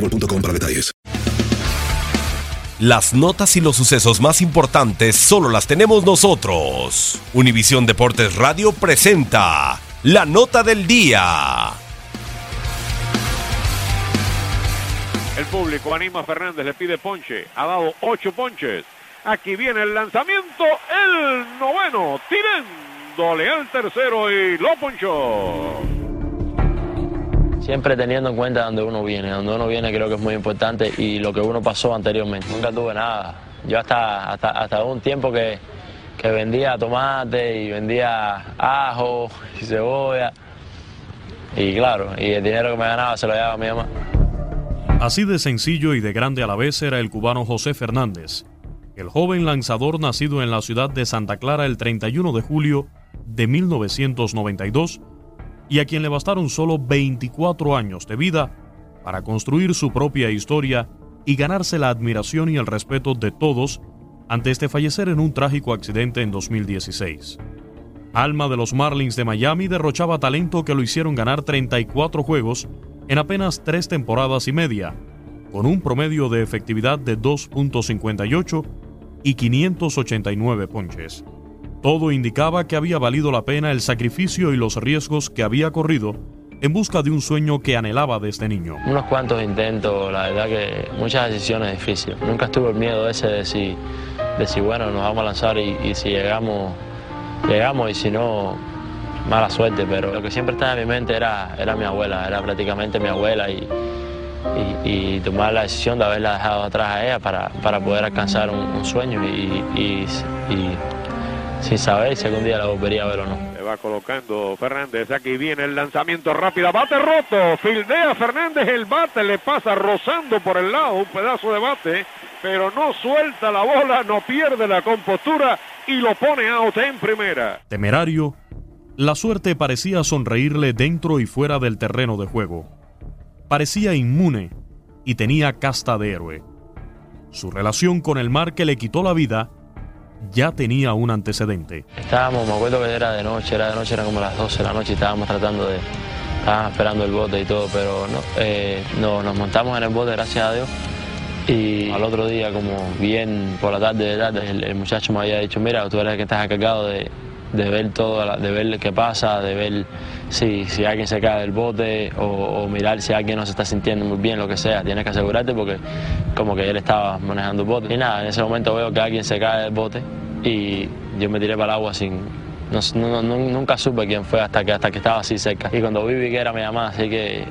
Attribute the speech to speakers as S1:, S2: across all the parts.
S1: boostmobile.com para detalles.
S2: Las notas y los sucesos más importantes solo las tenemos nosotros. Univisión Deportes Radio presenta la nota del día.
S3: El público anima a Fernández, le pide ponche. Ha dado ocho ponches. Aquí viene el lanzamiento, el noveno, tirándole al tercero y lo ponchó.
S4: Siempre teniendo en cuenta donde uno viene. Donde uno viene creo que es muy importante y lo que uno pasó anteriormente. Nunca tuve nada. Yo hasta, hasta, hasta un tiempo que, que vendía tomate y vendía ajo y cebolla. Y claro, y el dinero que me ganaba se lo llevaba a mi mamá.
S5: Así de sencillo y de grande a la vez era el cubano José Fernández, el joven lanzador nacido en la ciudad de Santa Clara el 31 de julio de 1992 y a quien le bastaron solo 24 años de vida para construir su propia historia y ganarse la admiración y el respeto de todos antes de fallecer en un trágico accidente en 2016. Alma de los Marlins de Miami derrochaba talento que lo hicieron ganar 34 juegos en apenas tres temporadas y media, con un promedio de efectividad de 2.58 y 589 ponches. Todo indicaba que había valido la pena el sacrificio y los riesgos que había corrido en busca de un sueño que anhelaba desde niño.
S4: Unos cuantos intentos, la verdad que muchas decisiones difíciles. Nunca estuve el miedo ese de si, de si bueno, nos vamos a lanzar y, si llegamos, llegamos y si no, mala suerte. Pero lo que siempre estaba en mi mente era, era mi abuela, era prácticamente mi abuela y, tomar la decisión de haberla dejado atrás a ella para, para poder alcanzar un, sueño y sin saber si algún día la volvería a ver o no.
S3: Se va colocando Fernández. Aquí viene el lanzamiento rápido. Bate roto. Fildea Fernández. El bate le pasa rozando por el lado. Un pedazo de bate. Pero no suelta la bola. No pierde la compostura. Y lo pone out en primera.
S5: Temerario, la suerte parecía sonreírle dentro y fuera del terreno de juego. Parecía inmune y tenía casta de héroe. Su relación con el mar que le quitó la vida ya tenía un antecedente.
S4: Estábamos, me acuerdo que era de noche, era de noche, eran como las 12 de la noche y estábamos tratando de, estábamos esperando el bote y todo, pero no, eh, no, nos montamos en el bote, gracias a Dios. Y al otro día, como bien por la tarde, de tarde el, el muchacho me había dicho, mira, tú eres el que estás encargado de, de ver todo, de ver qué pasa, de ver si, si alguien se cae del bote o, mirar si alguien no se está sintiendo muy bien, lo que sea. Tienes que asegurarte porque como que él estaba manejando el bote. Y nada, en ese momento veo que alguien se cae del bote y yo me tiré para el agua sin... No, nunca supe quién fue hasta que, hasta que estaba así cerca. Y cuando vi, vi que era mi mamá, así que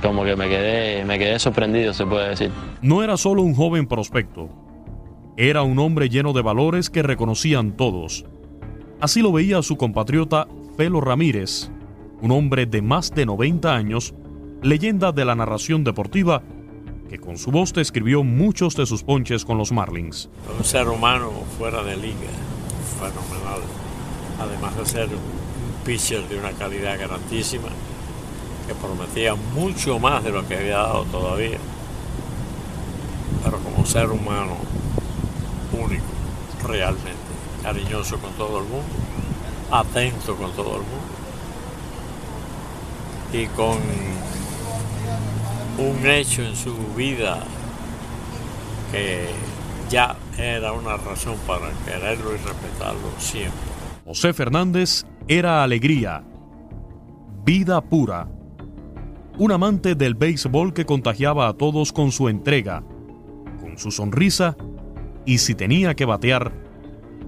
S4: como que me quedé, me quedé sorprendido, se puede decir.
S5: No era solo un joven prospecto, era un hombre lleno de valores que reconocían todos. Así lo veía su compatriota Felo Ramírez, un hombre de más de 90 años, leyenda de la narración deportiva que con su voz escribió muchos de sus ponches con los Marlins.
S6: Un ser humano fuera de liga, fenomenal. Además de ser un pitcher de una calidad grandísima, que prometía mucho más de lo que había dado todavía. Pero como ser humano único, realmente, cariñoso con todo el mundo, atento con todo el mundo y con un hecho en su vida que ya era una razón para quererlo y respetarlo siempre.
S5: José Fernández era alegría, vida pura, un amante del béisbol que contagiaba a todos con su entrega, con su sonrisa y si tenía que batear,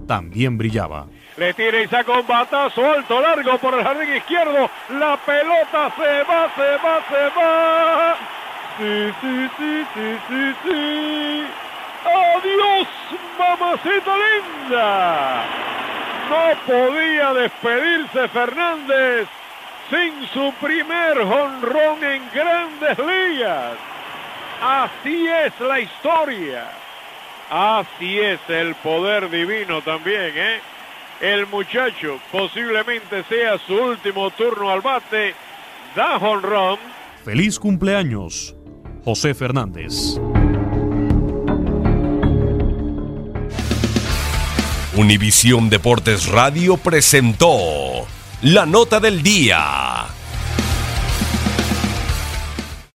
S5: también brillaba.
S3: Le tira y saca un batazo alto, largo por el jardín izquierdo. La pelota se va, se va, se va. Sí, sí, sí, sí, sí, sí. Adiós, mamacita linda. No podía despedirse Fernández sin su primer jonrón en grandes ligas. Así es la historia. Así es el poder divino también, ¿eh? El muchacho posiblemente sea su último turno al bate. Da jonrón.
S5: Feliz cumpleaños, José Fernández.
S2: Univisión Deportes Radio presentó la nota del día.